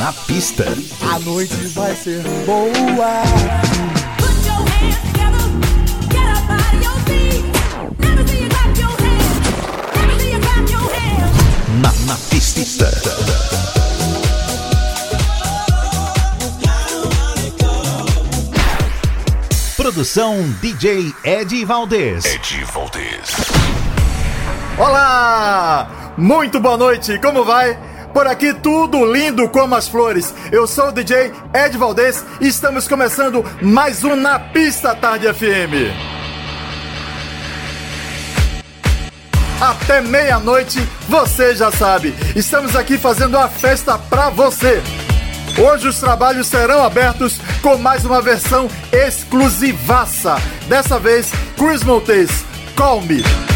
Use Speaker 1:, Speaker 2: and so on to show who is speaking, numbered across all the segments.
Speaker 1: Na pista.
Speaker 2: A noite vai ser boa.
Speaker 1: Na, na pista. Produção DJ Ed Valdez.
Speaker 3: Ed Valdez.
Speaker 2: Olá! Muito boa noite, como vai? Por aqui tudo lindo como as flores. Eu sou o DJ Ed Valdez e estamos começando mais um Na Pista Tarde FM. Até meia-noite, você já sabe, estamos aqui fazendo a festa pra você. Hoje os trabalhos serão abertos com mais uma versão exclusivaça. Dessa vez, Chris Montes, Call Me.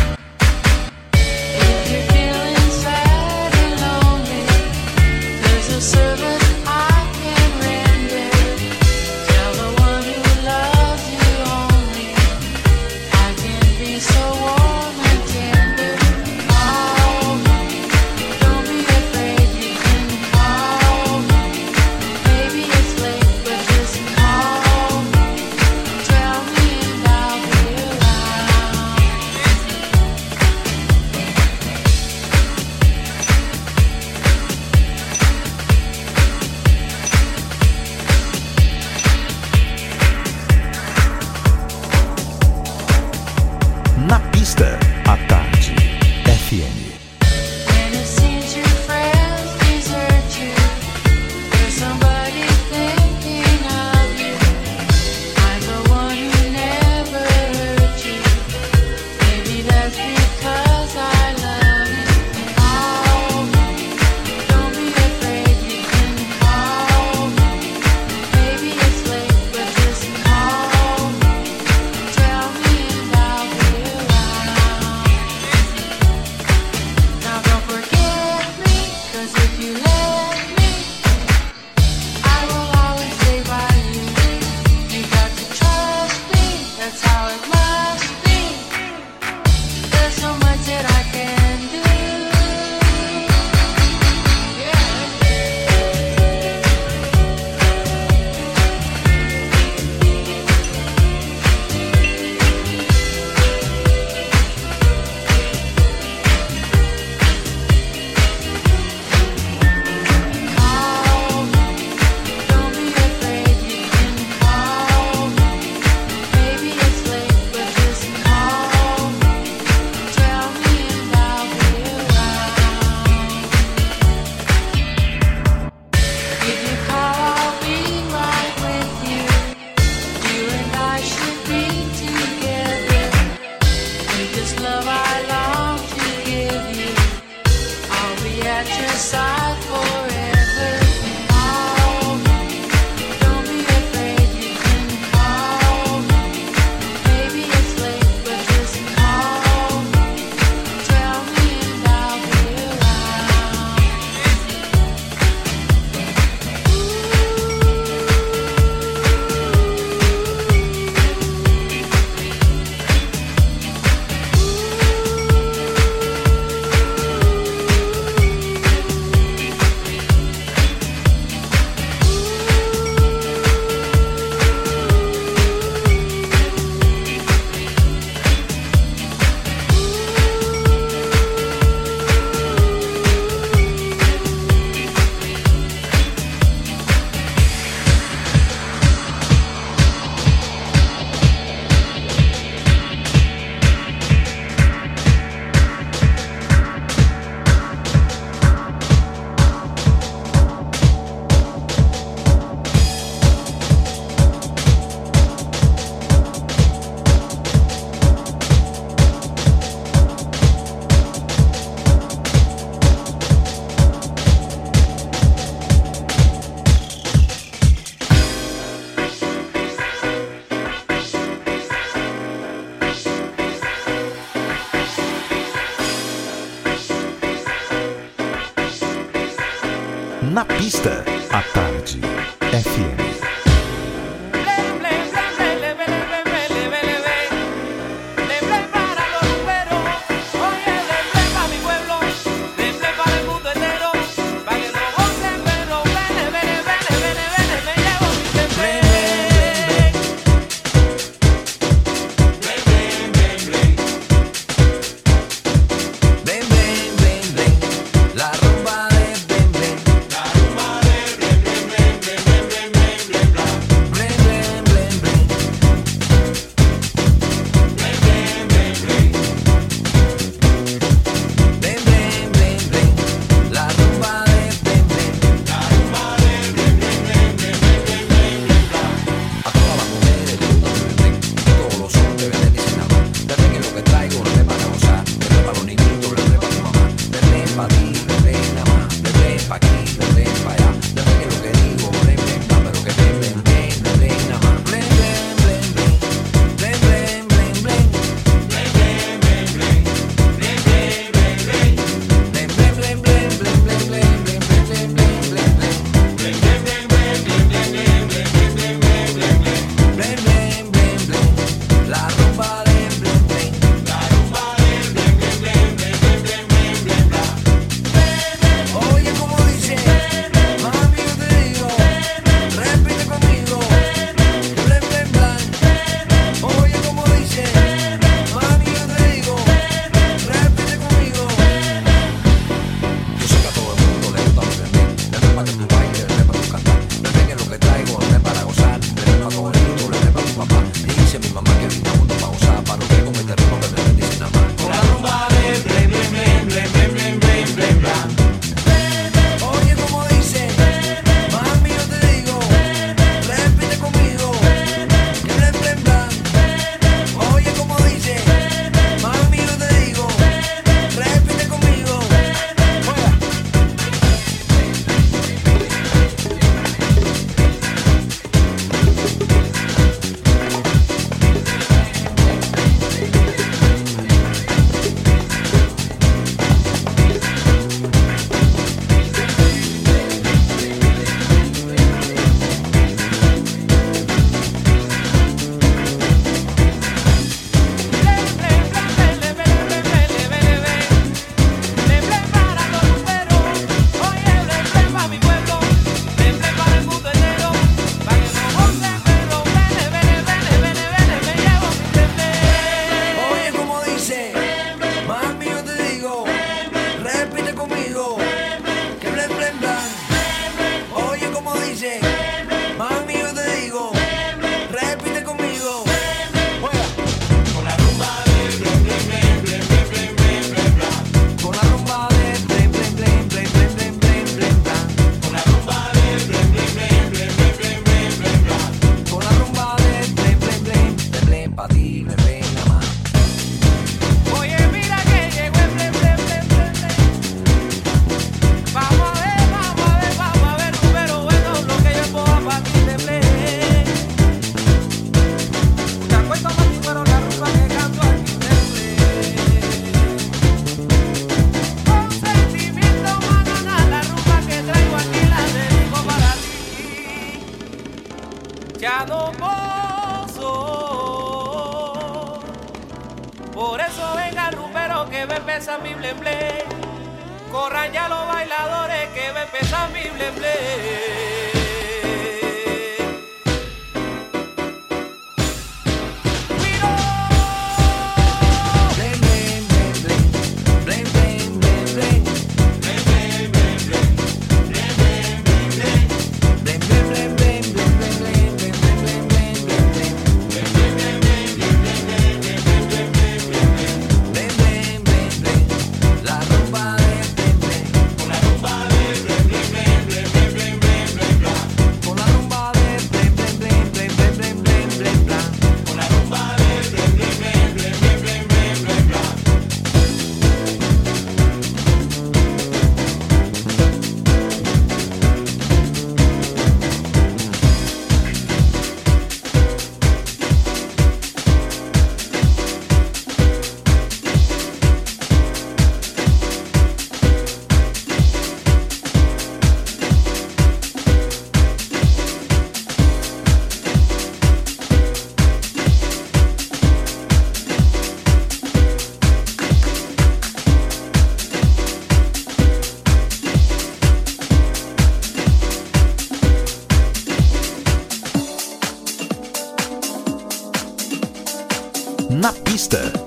Speaker 1: Na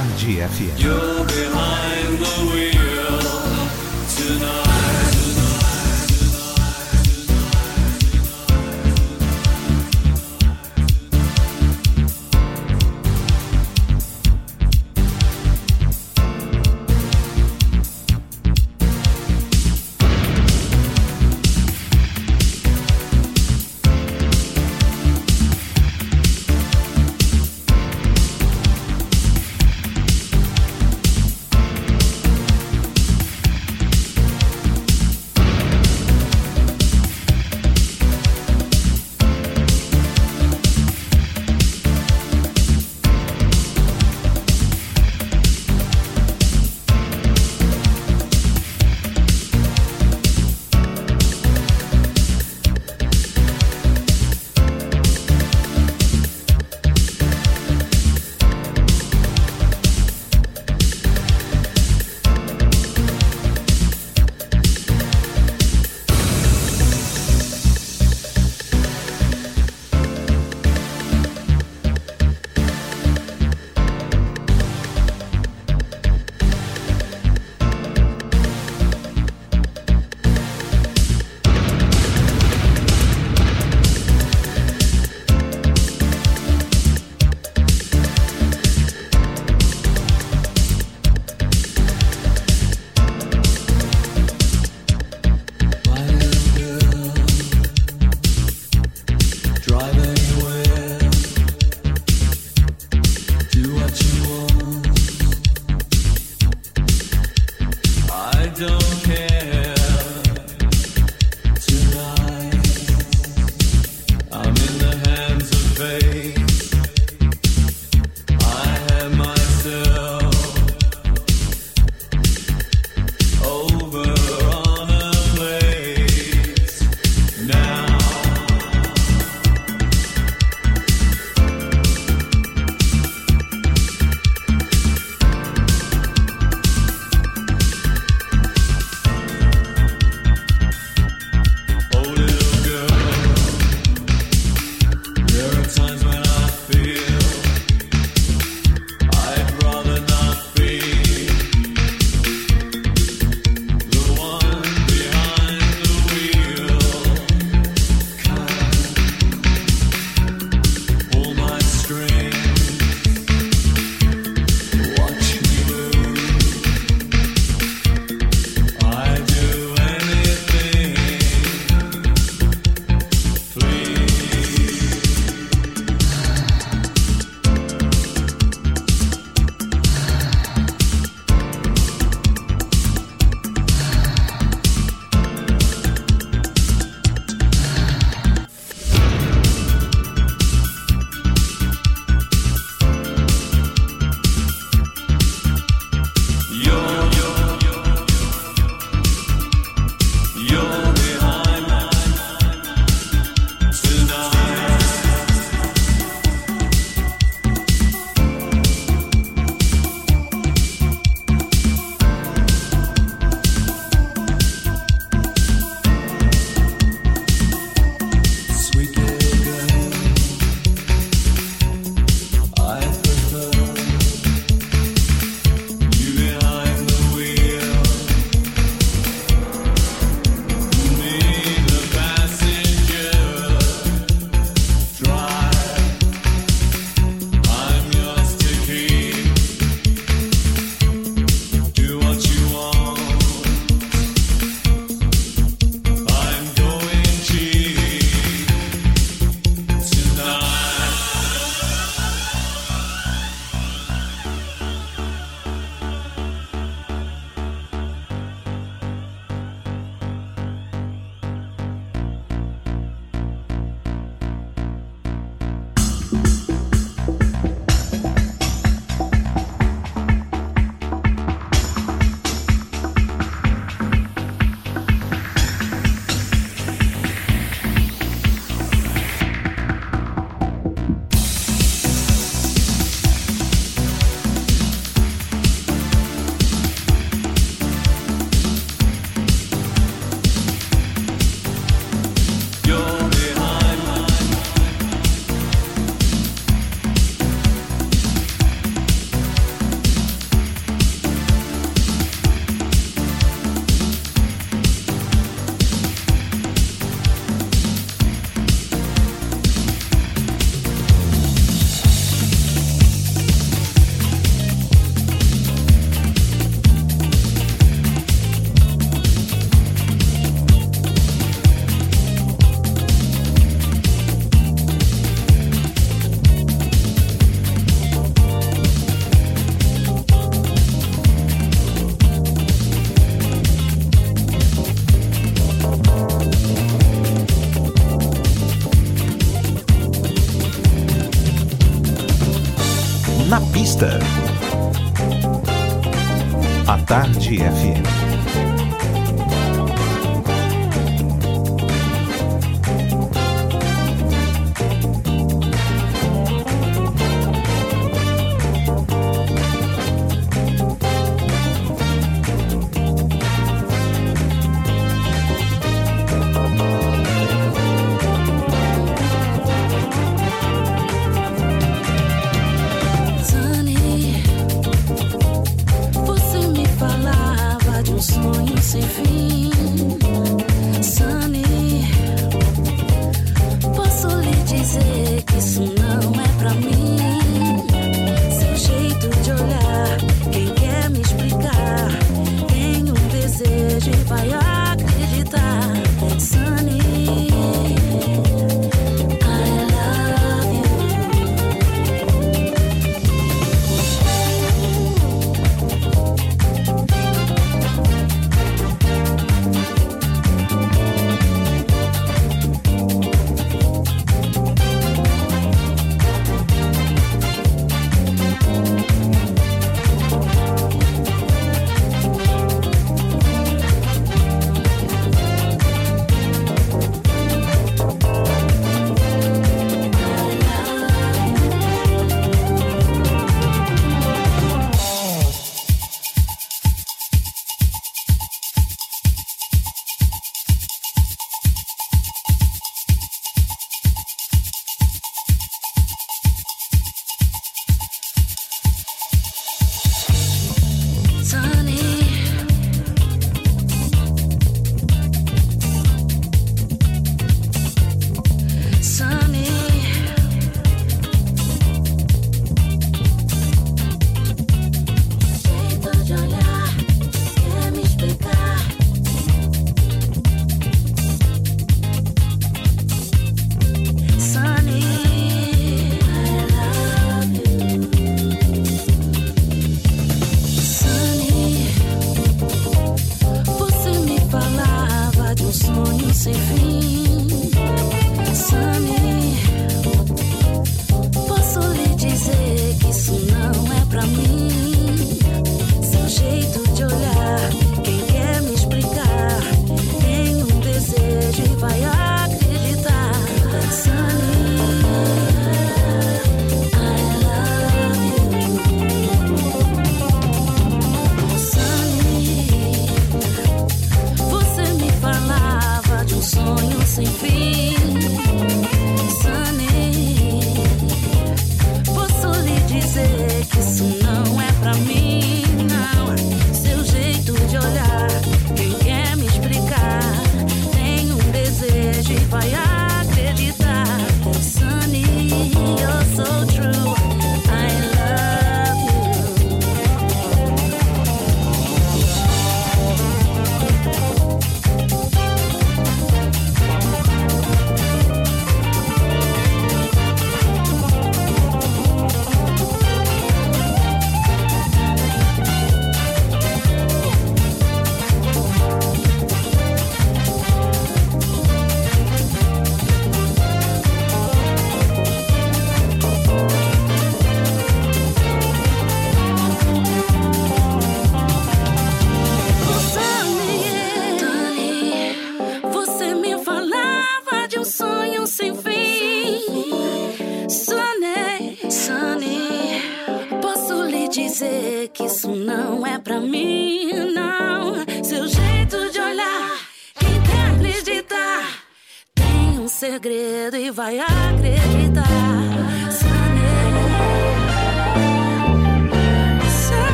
Speaker 1: Tarde FM.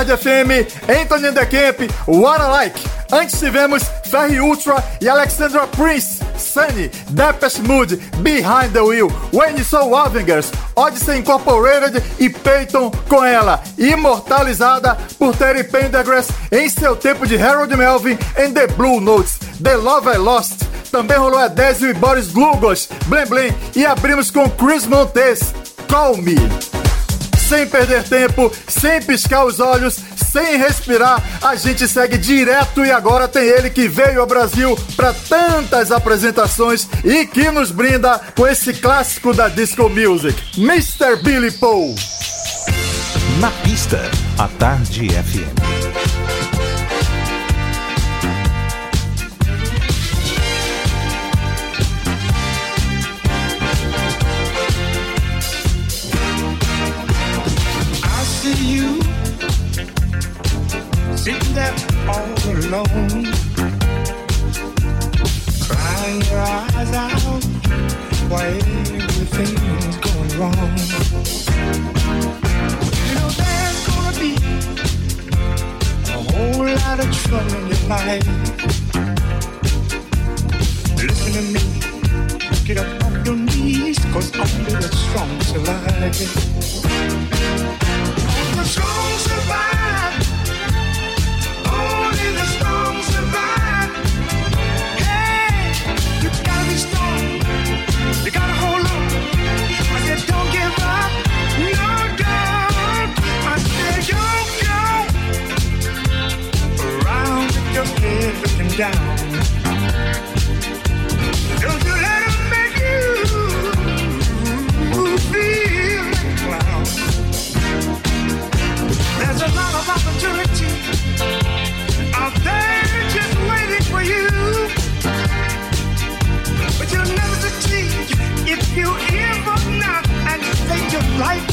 Speaker 1: Tarde FM,
Speaker 2: Anthony and the Camp, What I Like. Antes tivemos Ferry Ultra e Alexandra Prince, Sunny, Depeche Mood, Behind the Wheel, Wayne Soul Avengers, Odyssey Incorporated e Peyton com ela, imortalizada por Terry Pendergrass em seu tempo de Harold Melvin em The Blue Notes, The Love I Lost. Também rolou Adesio e Boris Glugos, Blem Blem e abrimos com Chris Montes, Call Me sem perder tempo, sem piscar os olhos, sem respirar, a gente segue direto e agora tem ele que veio ao Brasil para tantas apresentações e que nos brinda com esse clássico da disco music, Mr. Billy Paul.
Speaker 1: Na pista, a Tarde FM.
Speaker 3: Alone, crying your eyes out while everything's going wrong. You know there's gonna be a whole lot of trouble in your life. Listen to me, get up your the strong survive. The.
Speaker 4: Don't you let make you feel like a clown. There's a lot of opportunity out there just waiting for you. But you'll never succeed if you ever not and take your
Speaker 5: life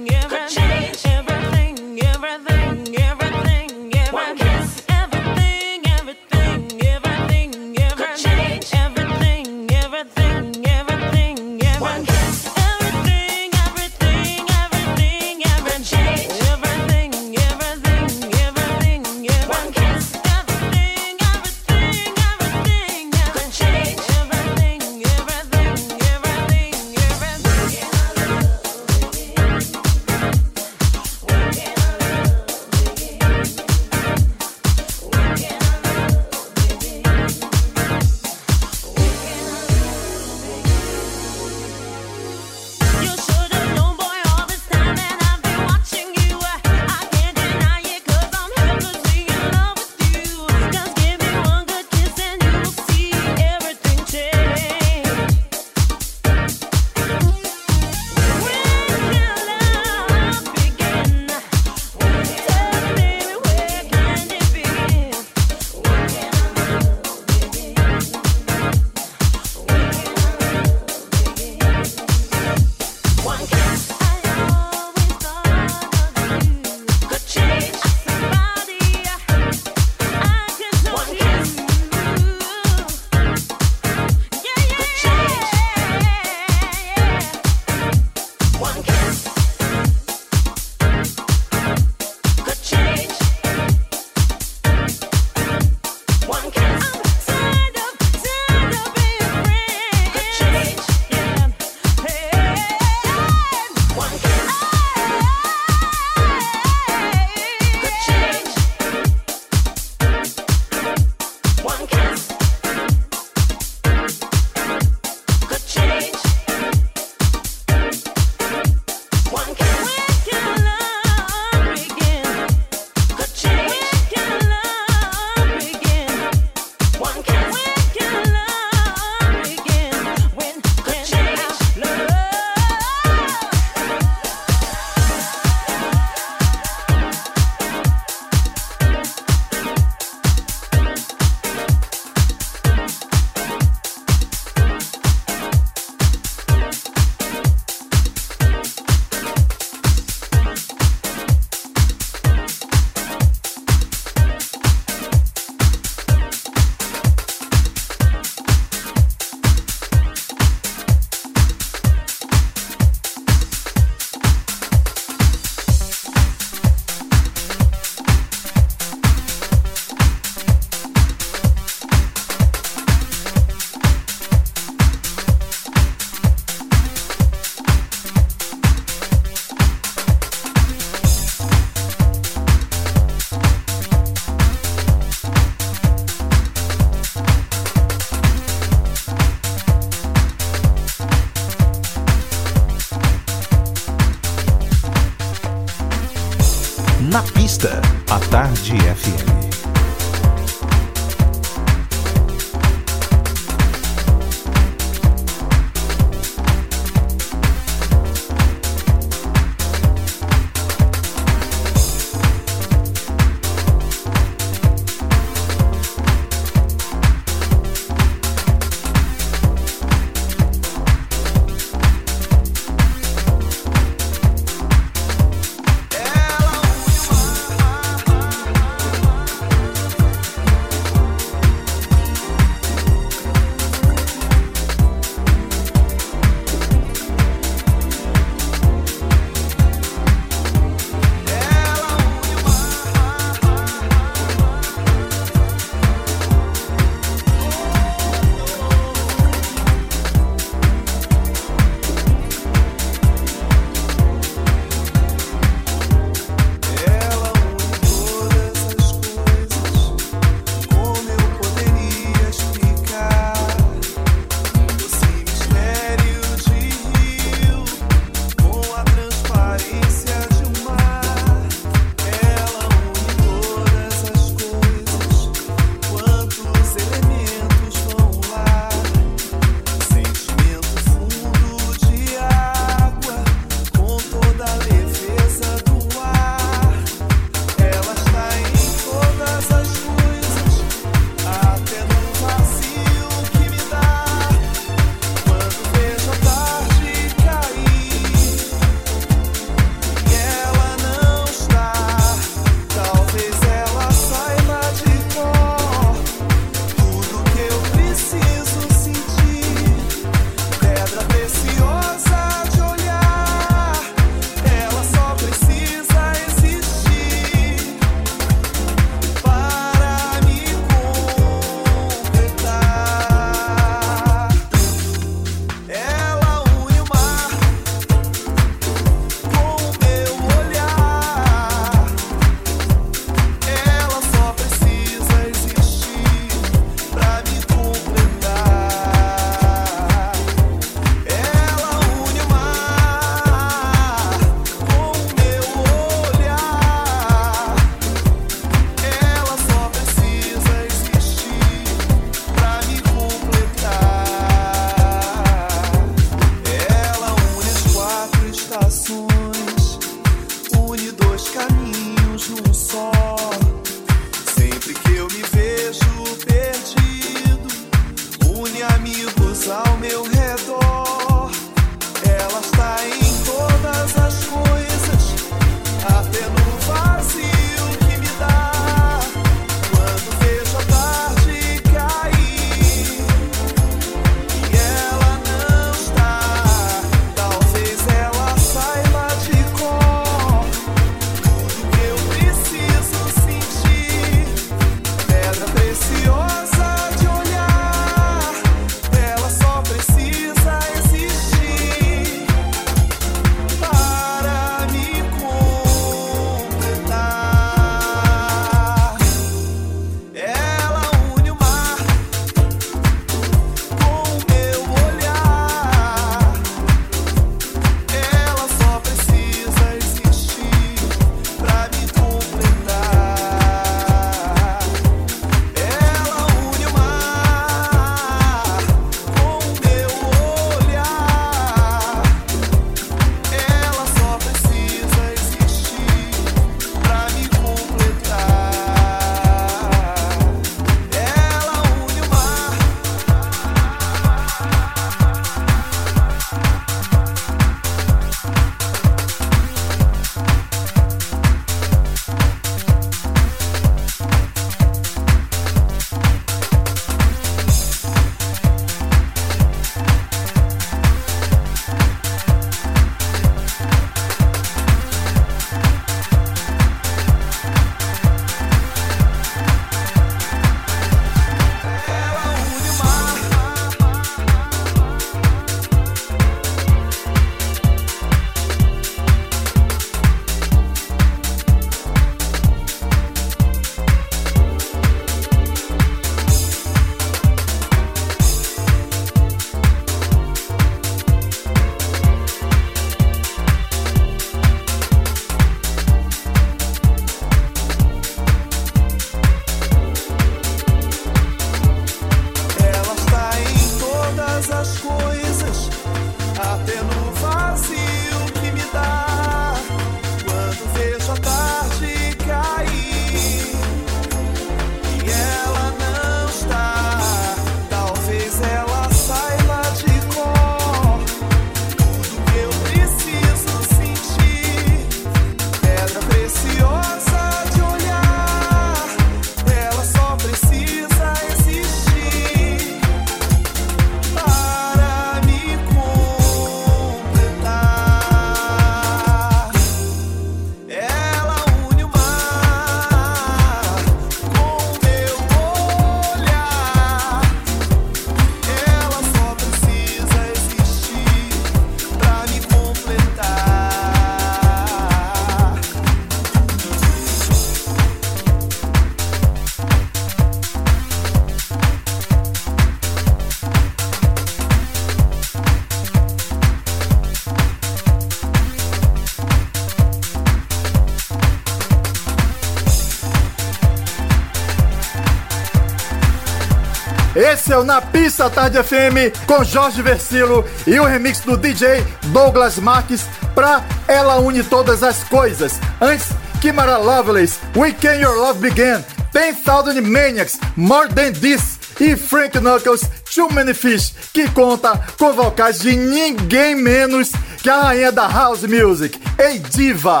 Speaker 2: Esse é o Na Pista Tarde FM com Jorge Versilo e o remix do DJ Douglas Marques pra Ela Une Todas as Coisas. Antes, Kimara Lovelace, We Can Your Love Begin, 10,000 Maniacs, More Than This e Frank Knuckles, Too Many Fish, que conta com vocais de ninguém menos que a rainha da House Music, Ei Diva.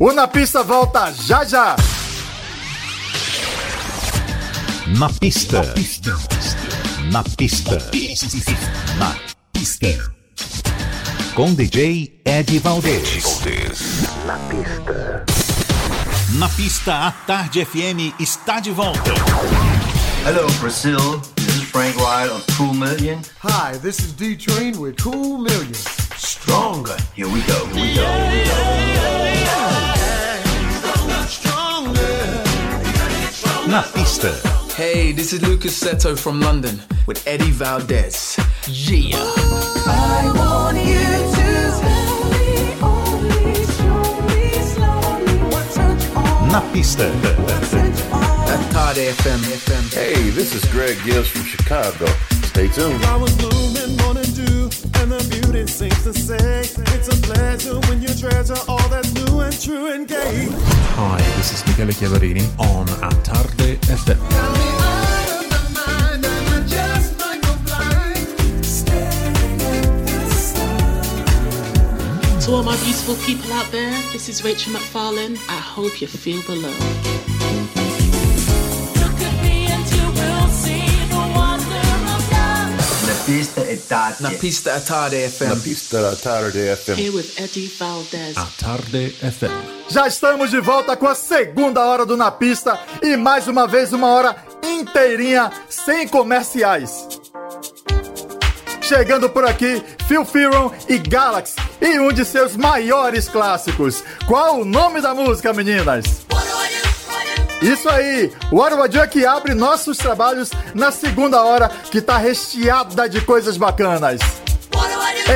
Speaker 2: O Na Pista volta já já.
Speaker 1: Na pista. Na pista. Na pista. Com DJ Ed Valdez. Na pista. Na pista, a Tarde FM está de volta.
Speaker 6: Hello, Brazil. This is Frank White of Cool Million.
Speaker 7: Hi, this is D Train with Cool Million.
Speaker 6: Stronger. Here we go. Here we go. Here we go.
Speaker 1: Na pista.
Speaker 8: Hey, this is Lucas Seto from London with Eddie Valdez. Yeah.
Speaker 4: I want you to slowly, only slowly, slowly touch on,
Speaker 1: Na pista.
Speaker 4: touch on.
Speaker 8: That's Todd FM. FM.
Speaker 9: Hey, this is Greg Gibbs from Chicago. Stay tuned.
Speaker 5: Beauty seems to say it's a pleasure when you treasure all that's new and true and gay.
Speaker 10: Hi, this is Michele Chiavarini on A Tarde FM.
Speaker 11: To all my beautiful people out there, this is Rachel McFarlane. I hope you feel the love.
Speaker 6: Pista è tardi.
Speaker 8: Na pista a Todd FM.
Speaker 9: Na pista da Tarde FM.
Speaker 11: Here with Eddie Valdez.
Speaker 10: A Tarde FM.
Speaker 2: Já estamos de volta com a segunda hora do Na Pista e mais uma vez uma hora inteirinha sem comerciais. Chegando por aqui, Phil Fearon e Galaxy e um de seus maiores clássicos. Qual o nome da música, meninas? Isso aí, o é que abre nossos trabalhos na segunda hora, que tá recheada de coisas bacanas.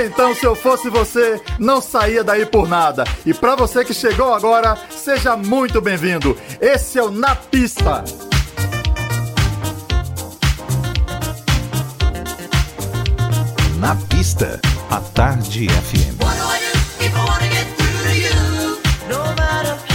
Speaker 2: Então, se eu fosse você, não saía daí por nada. E pra você que chegou agora, seja muito bem-vindo. Esse é o Na Pista.
Speaker 1: Na pista, a Tarde FM.
Speaker 12: What do I do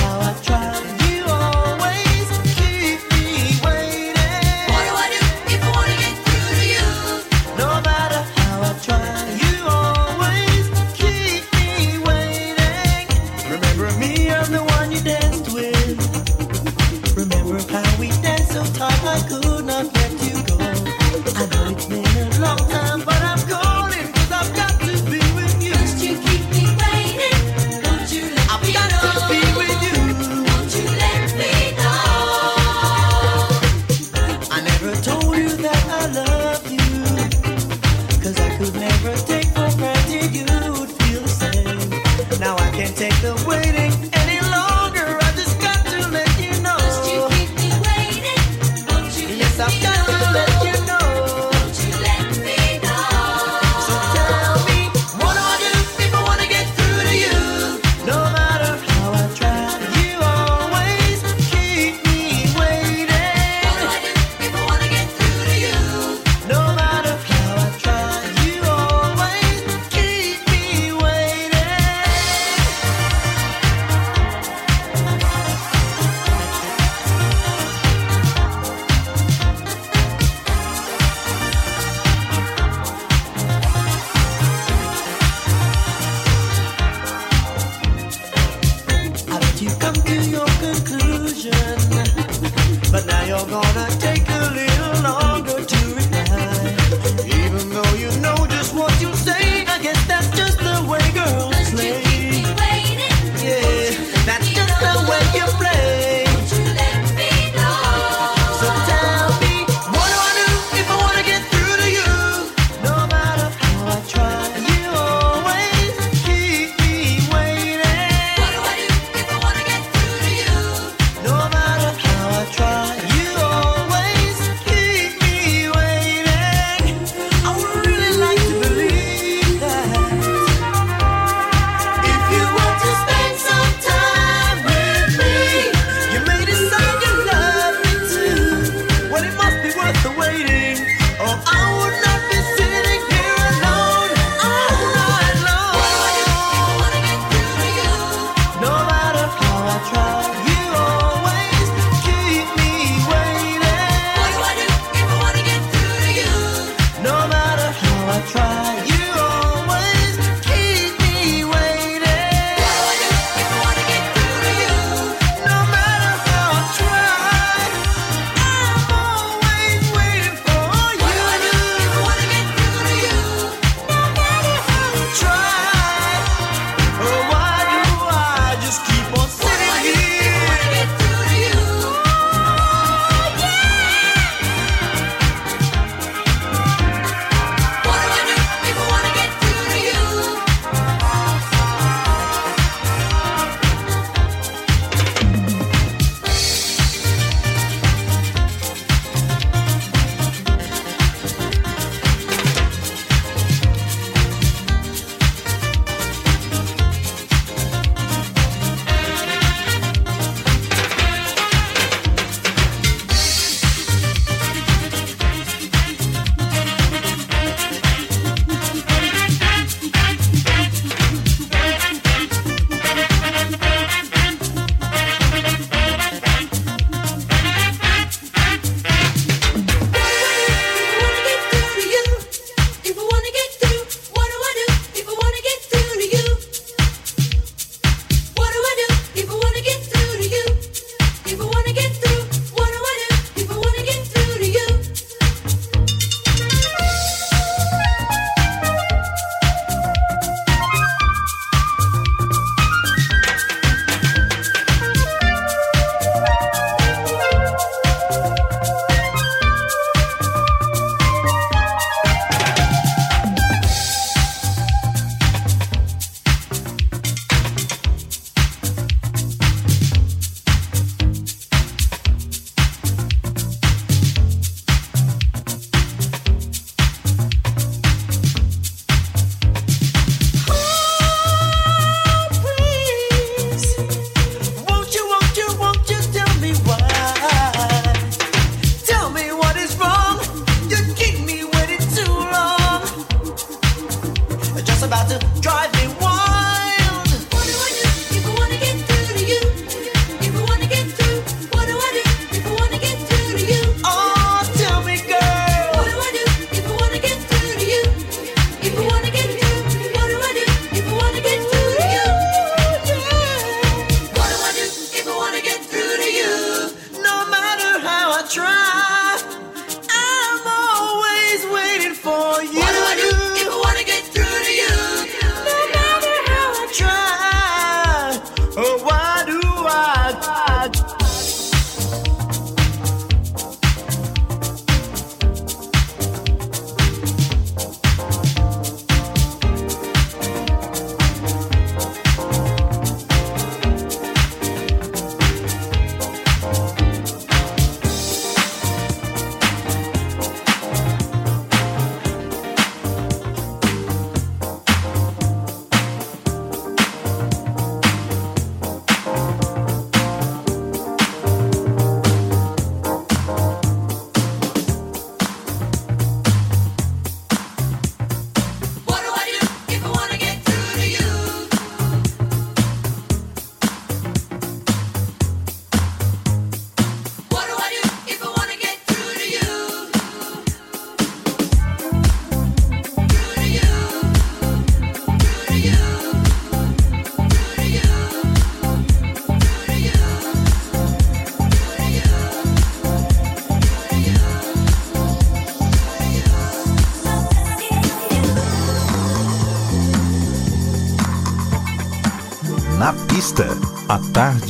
Speaker 4: try.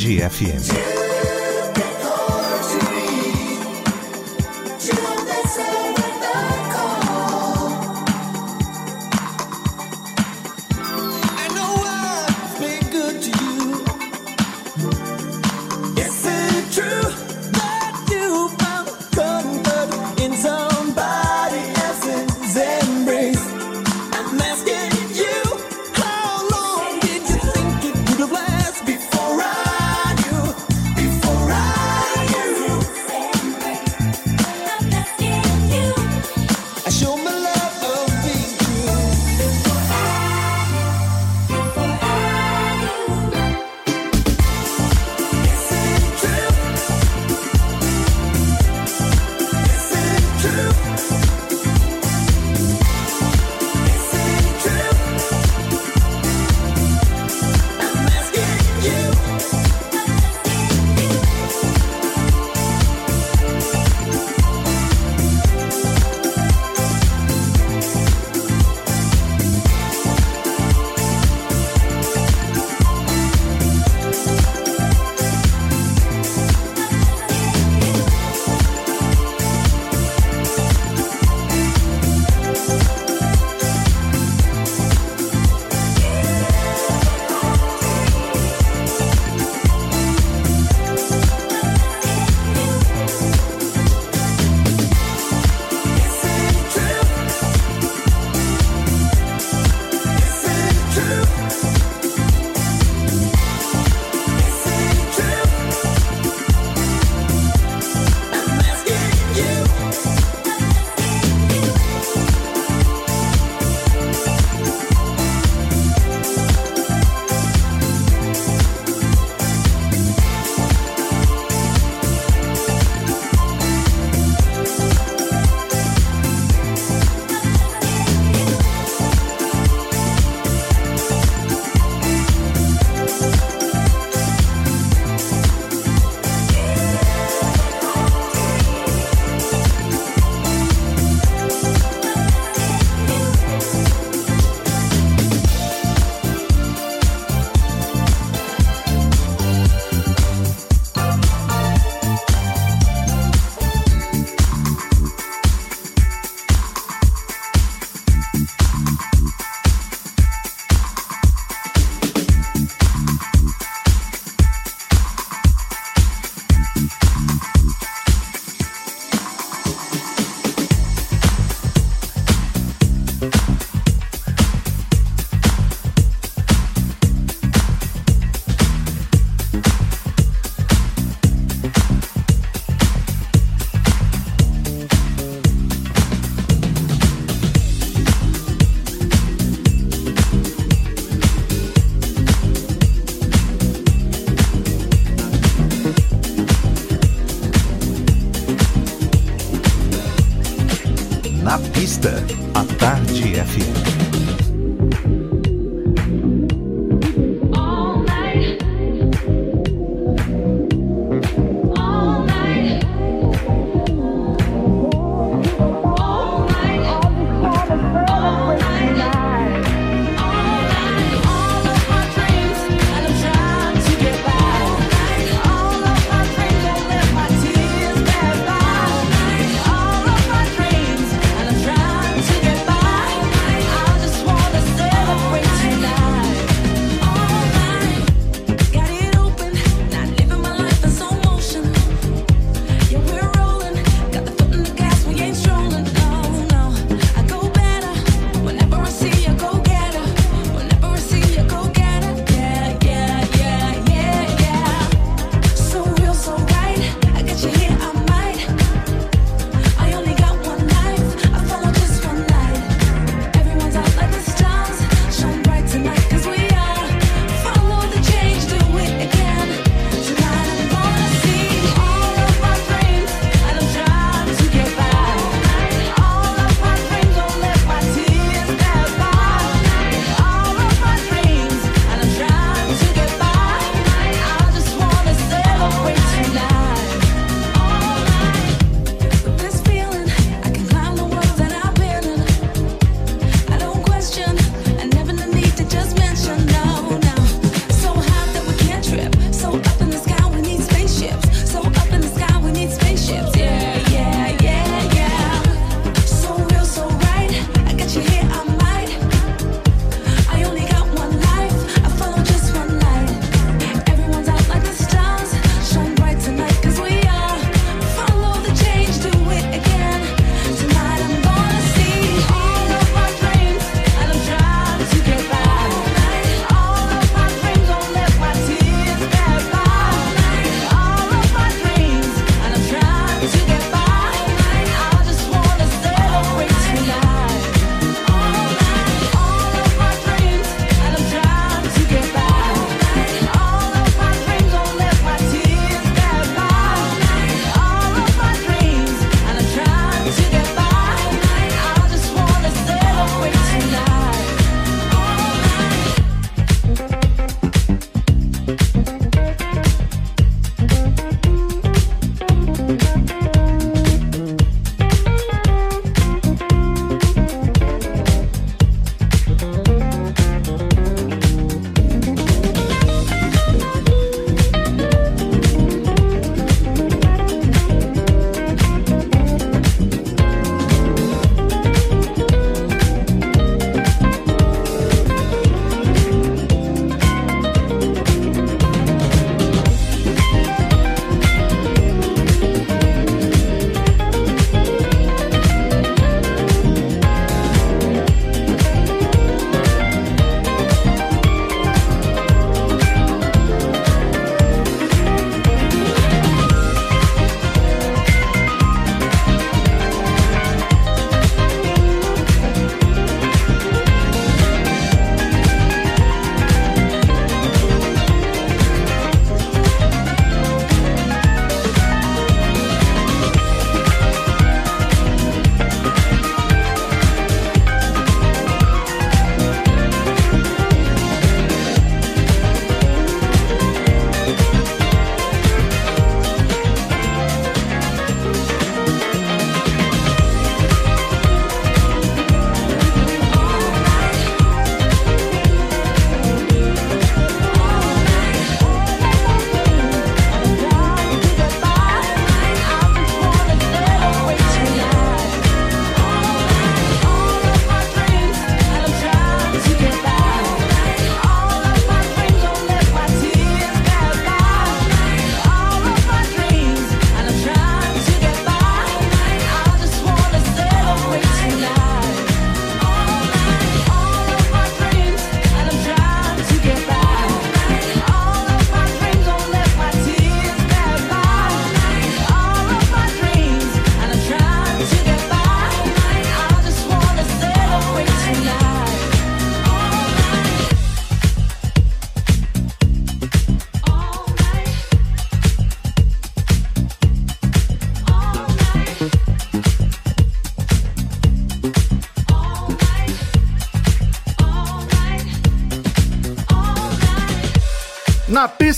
Speaker 12: Tarde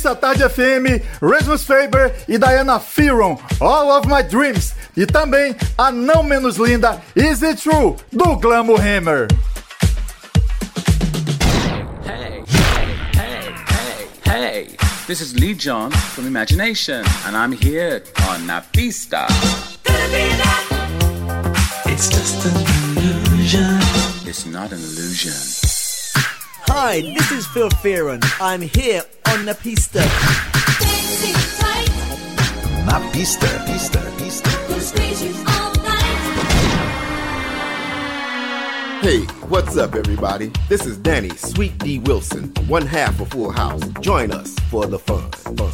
Speaker 2: Pista Tarde FM, Rasmus Faber e Diana Fearon, All of My Dreams. E também a não menos linda Is It True, do Glamour Hammer.
Speaker 13: Hey, hey, hey, hey. This is Lee John from Imagination, and I'm here on Na Pista. It's just an illusion. It's not an illusion.
Speaker 14: Hi, this is Phil Fearon. I'm here on the pista.
Speaker 1: Na pista, pista, pista.
Speaker 15: Hey, what's up, everybody? This is Danny Sweet D Wilson, one half of Full House. Join us for the fun. fun, fun.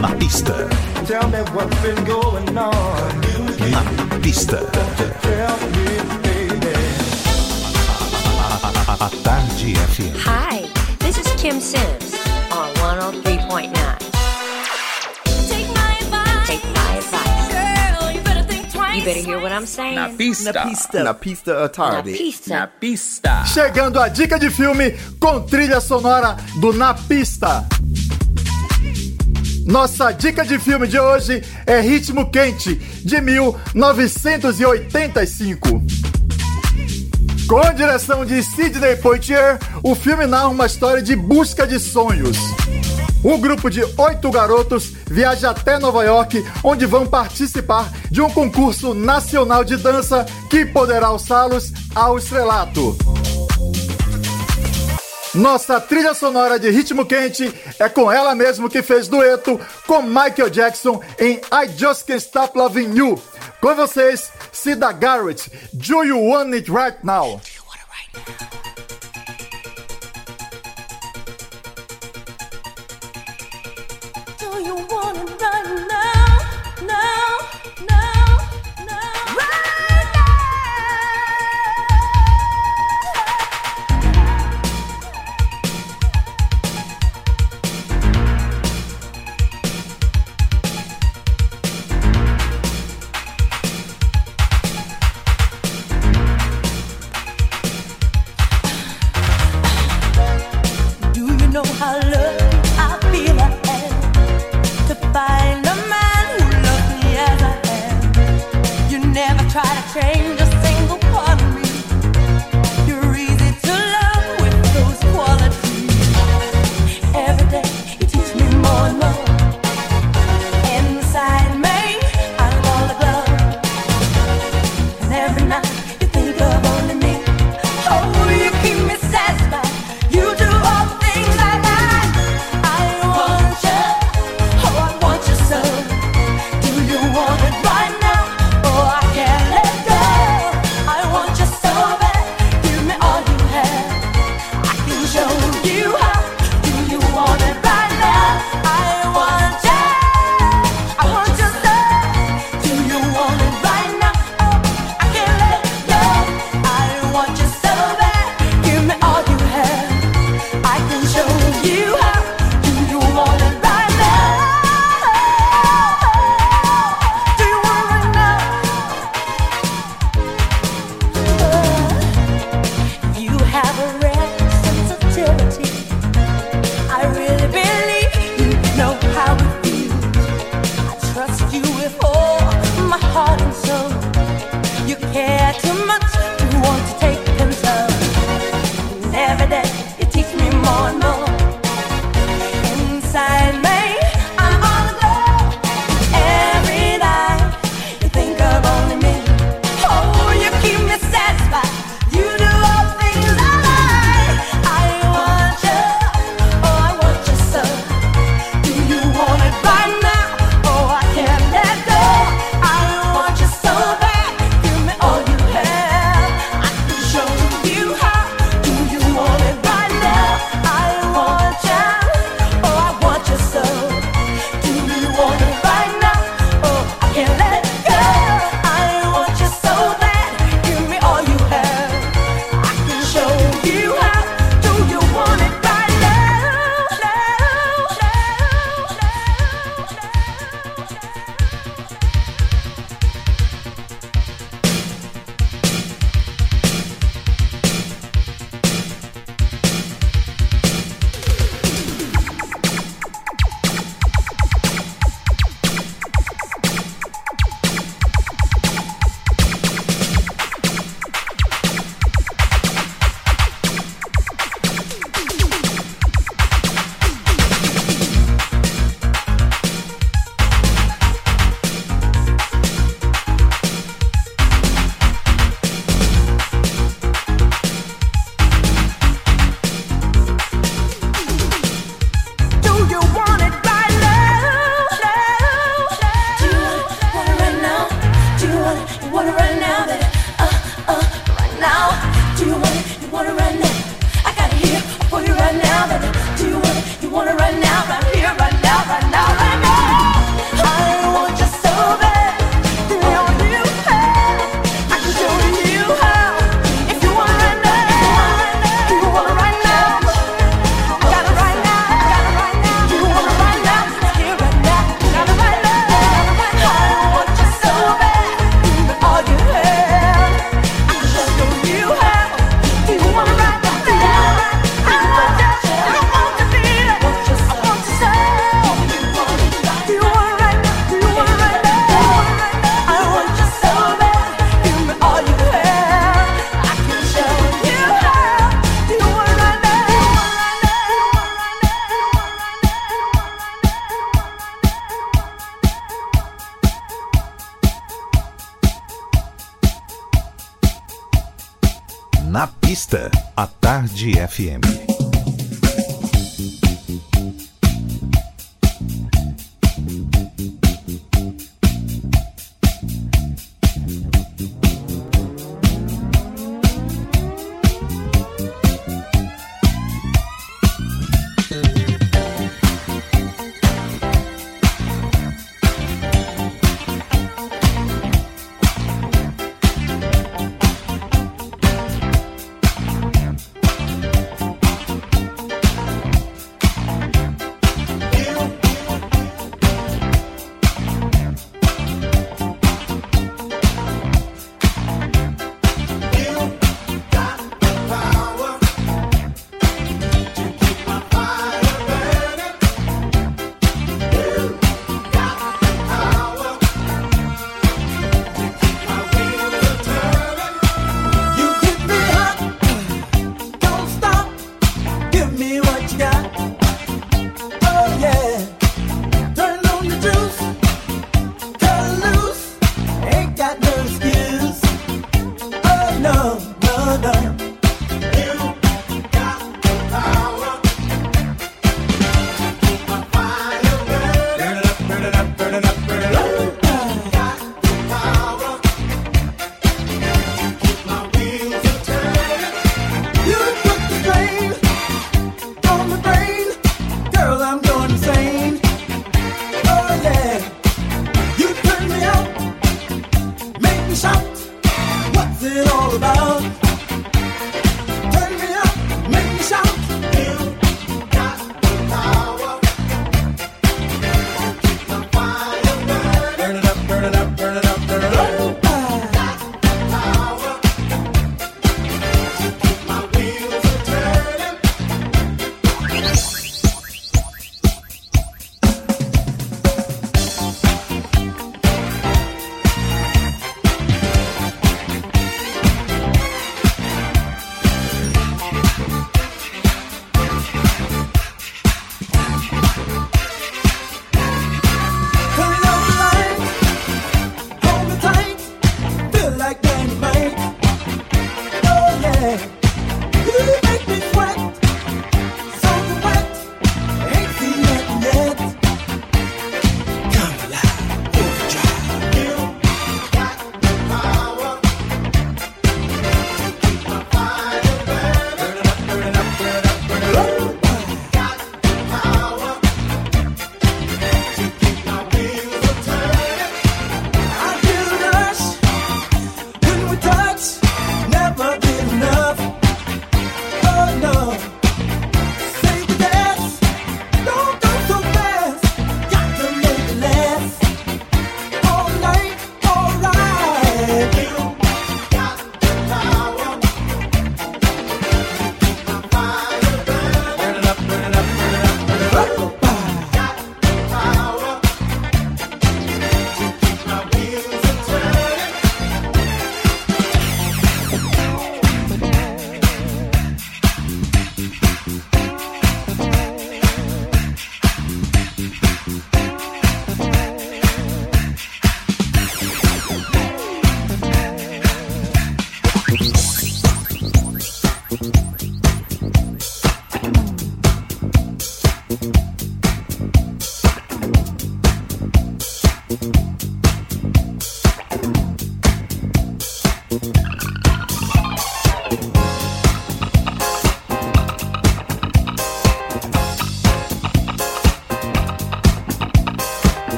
Speaker 1: Na pista,
Speaker 5: Tell me what's been going on.
Speaker 1: na pista.
Speaker 5: Tell me, baby.
Speaker 1: A, a Tarde FM.
Speaker 16: Hi, this is Kim Sims on 103.9. Take my advice. Take my advice. Girl, you better think twice. You better hear what I'm saying.
Speaker 13: Na pista.
Speaker 15: Na pista. Na pista à tarde.
Speaker 16: Na pista.
Speaker 13: Na pista.
Speaker 2: Chegando a dica de filme com trilha sonora do Na Pista. Nossa dica de filme de hoje é Ritmo Quente, de 1985. Com a direção de Sidney Poitier, o filme narra uma história de busca de sonhos. Um grupo de oito garotos viaja até Nova York, onde vão participar de um concurso nacional de dança que poderá alçá-los ao estrelato. Nossa trilha sonora de ritmo quente é com ela mesmo que fez dueto com Michael Jackson em I Just Can't Stop Loving You. Com vocês, Cida Garrett, Do You Want It Right Now?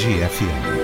Speaker 1: Tarde FM.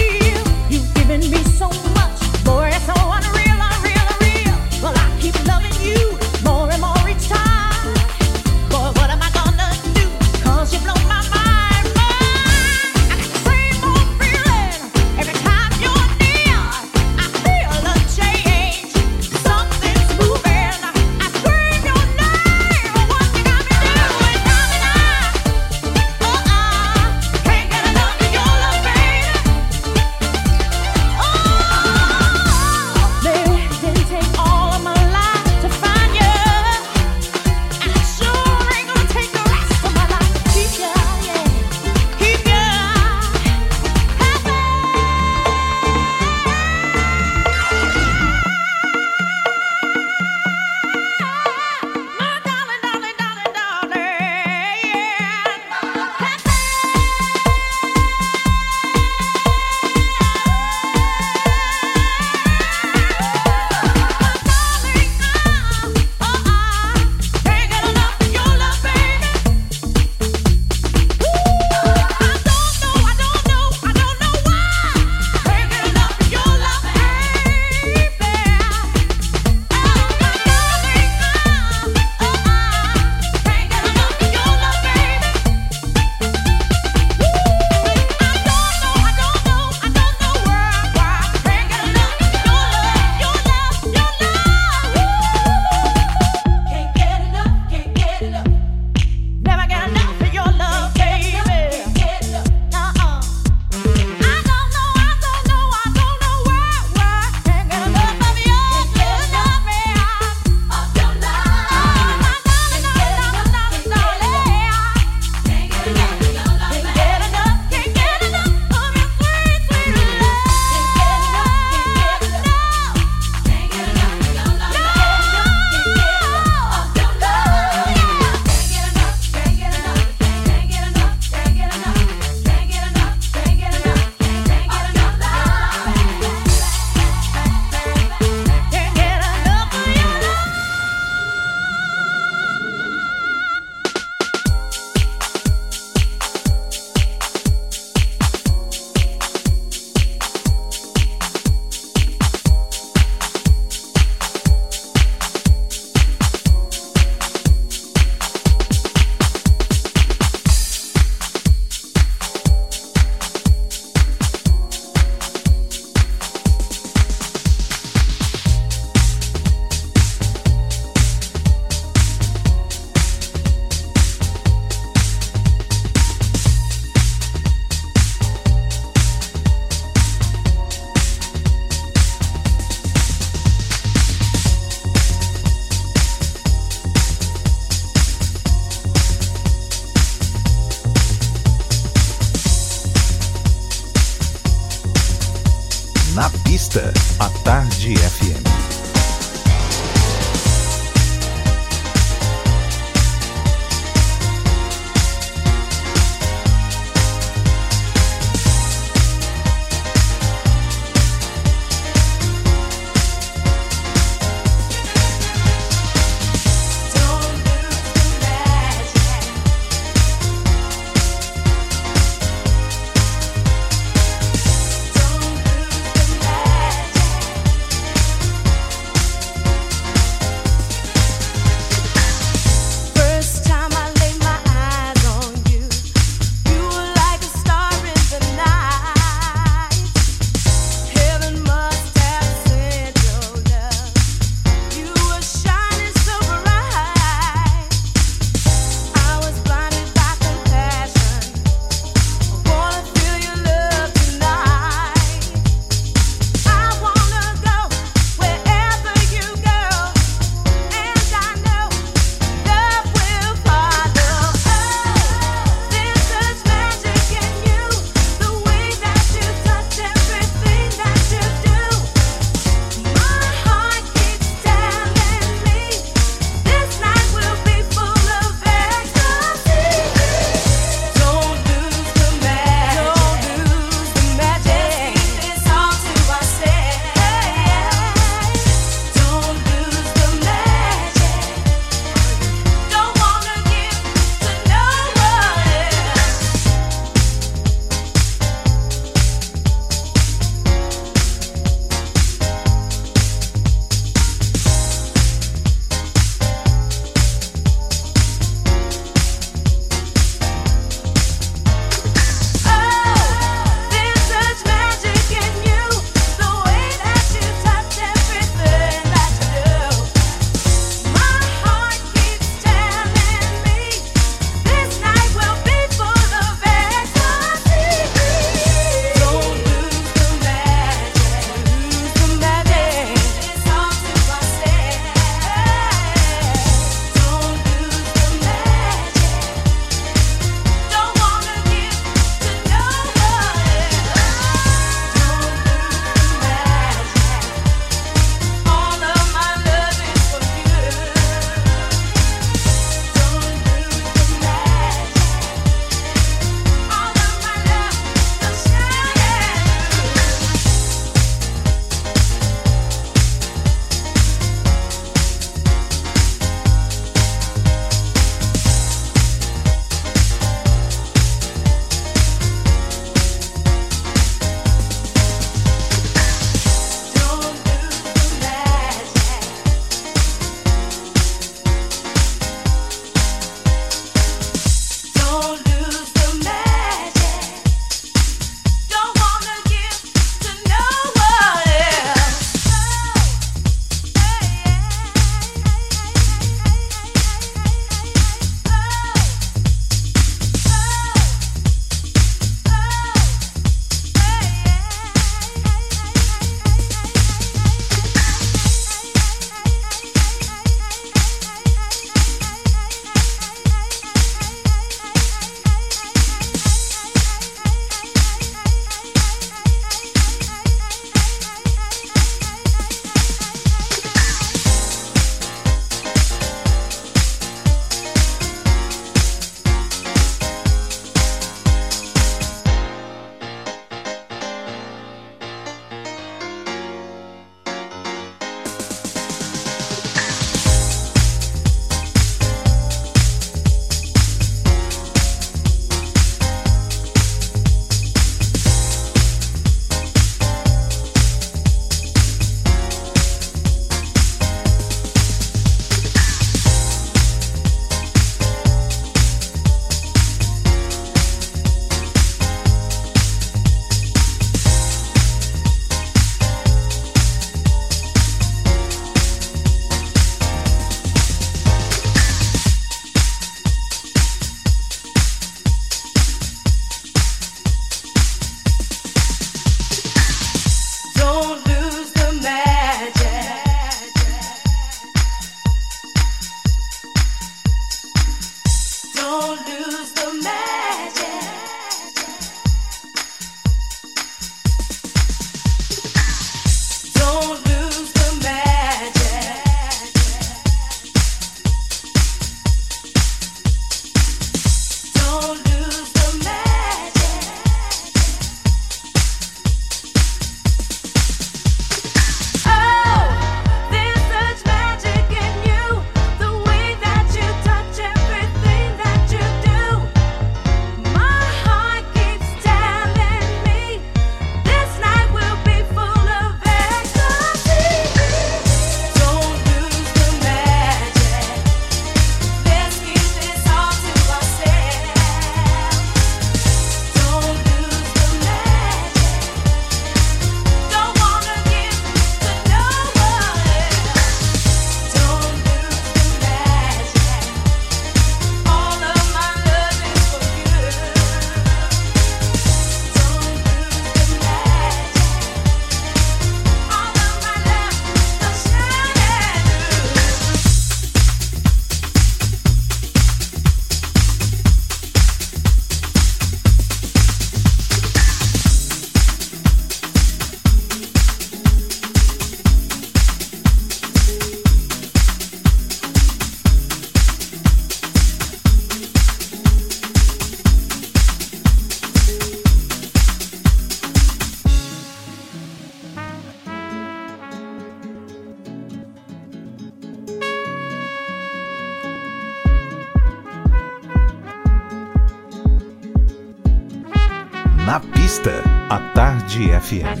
Speaker 4: Yeah.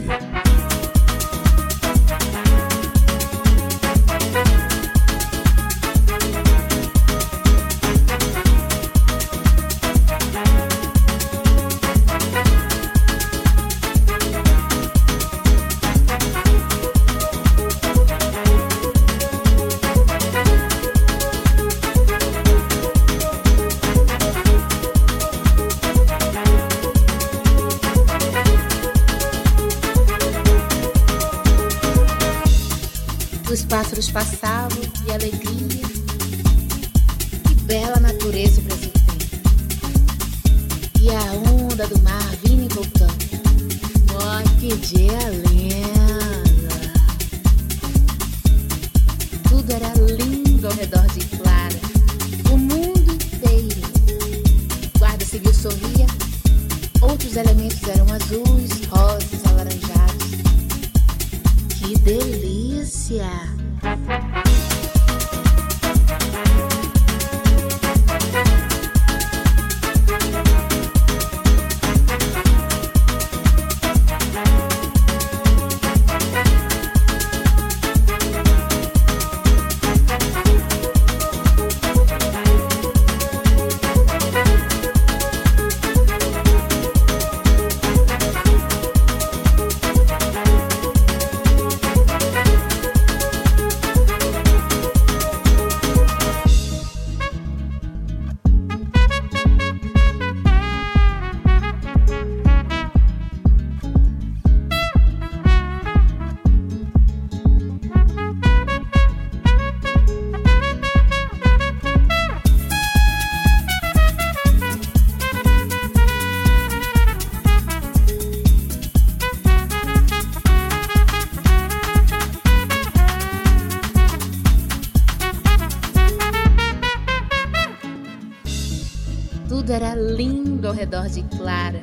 Speaker 17: redor de Clara,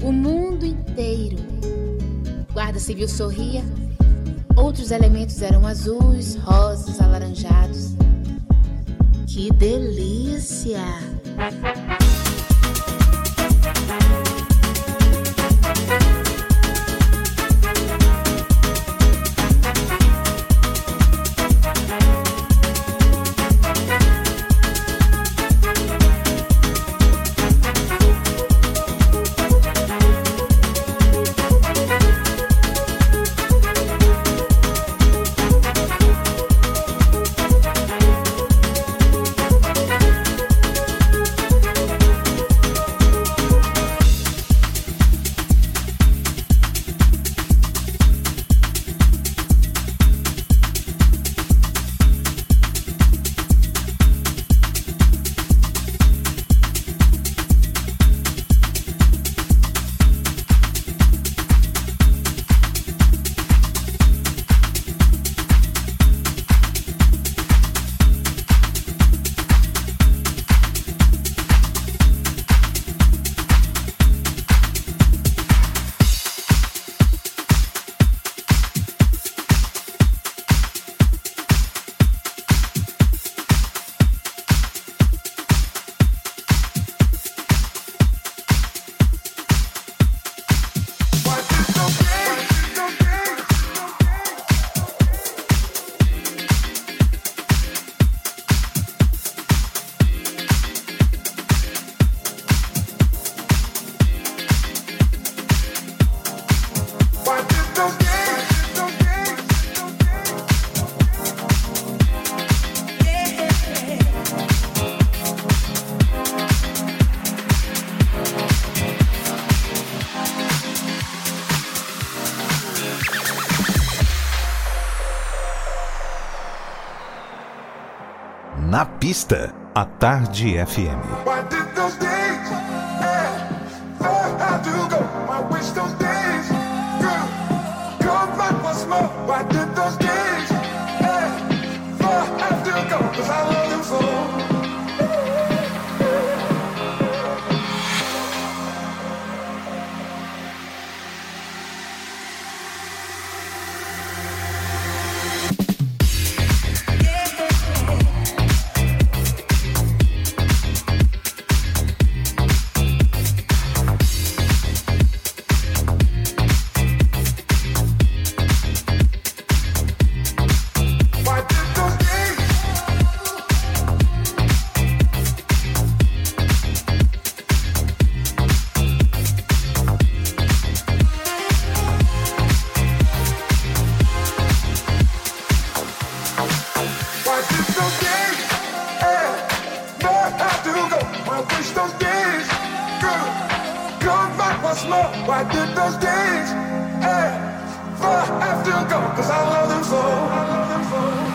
Speaker 17: o mundo inteiro. Guarda civil sorria, outros elementos eram azuis, rosas, alaranjados. Que delícia! pista, à Tarde FM.
Speaker 3: Why did those days
Speaker 18: eh, ever have to go? Cause I love them so. I love them so.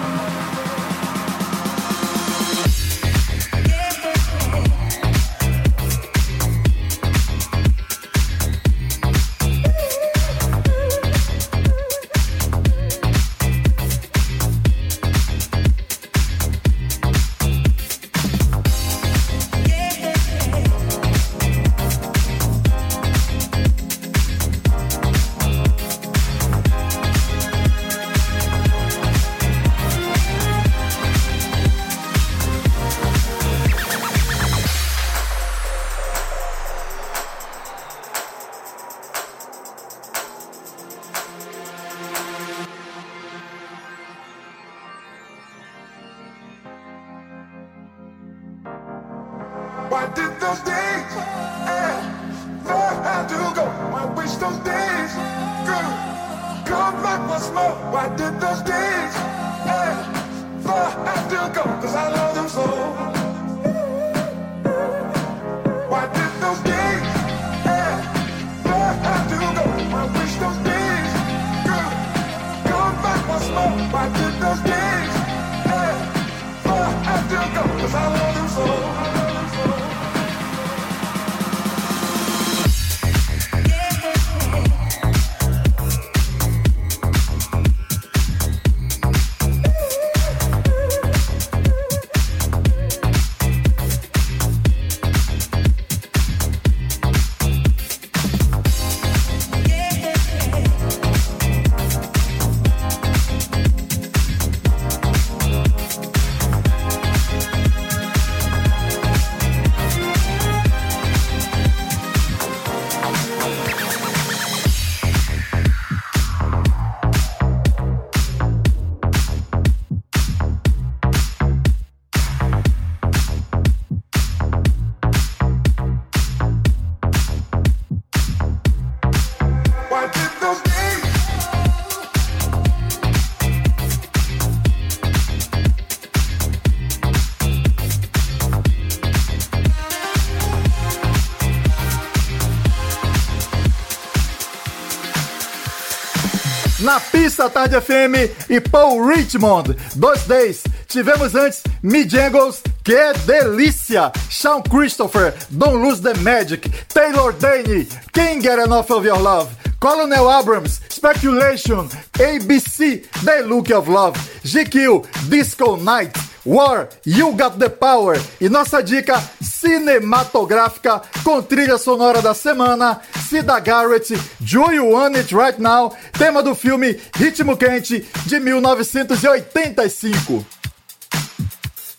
Speaker 2: Pista Tarde FM e Paul Richmond, dois days. Tivemos antes Mijangles, que é delícia. Sean Christopher, Don't Lose the Magic. Taylor Dane, Can't Get Enough of Your Love. Colonel Abrams, Speculation. ABC, The Look of Love. GQ, Disco Night. War, You Got the Power. E nossa dica cinematográfica com trilha sonora da semana, Cida Garrett, Do You Want It Right Now, tema do filme Ritmo Quente de 1985.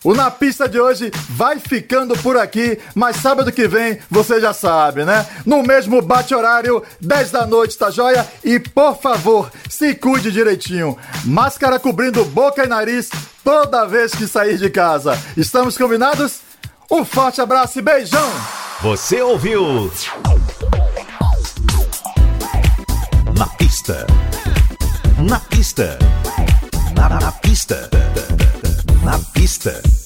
Speaker 2: O Na Pista de hoje vai ficando por aqui, mas sábado que vem você já sabe, né? No mesmo bate-horário, 10 da noite, tá joia? E por favor, se cuide direitinho. Máscara cobrindo boca e nariz toda vez que sair de casa. Estamos combinados? Um forte abraço e beijão!
Speaker 1: Você ouviu? Na pista. Na pista. Na, na pista. Na pista.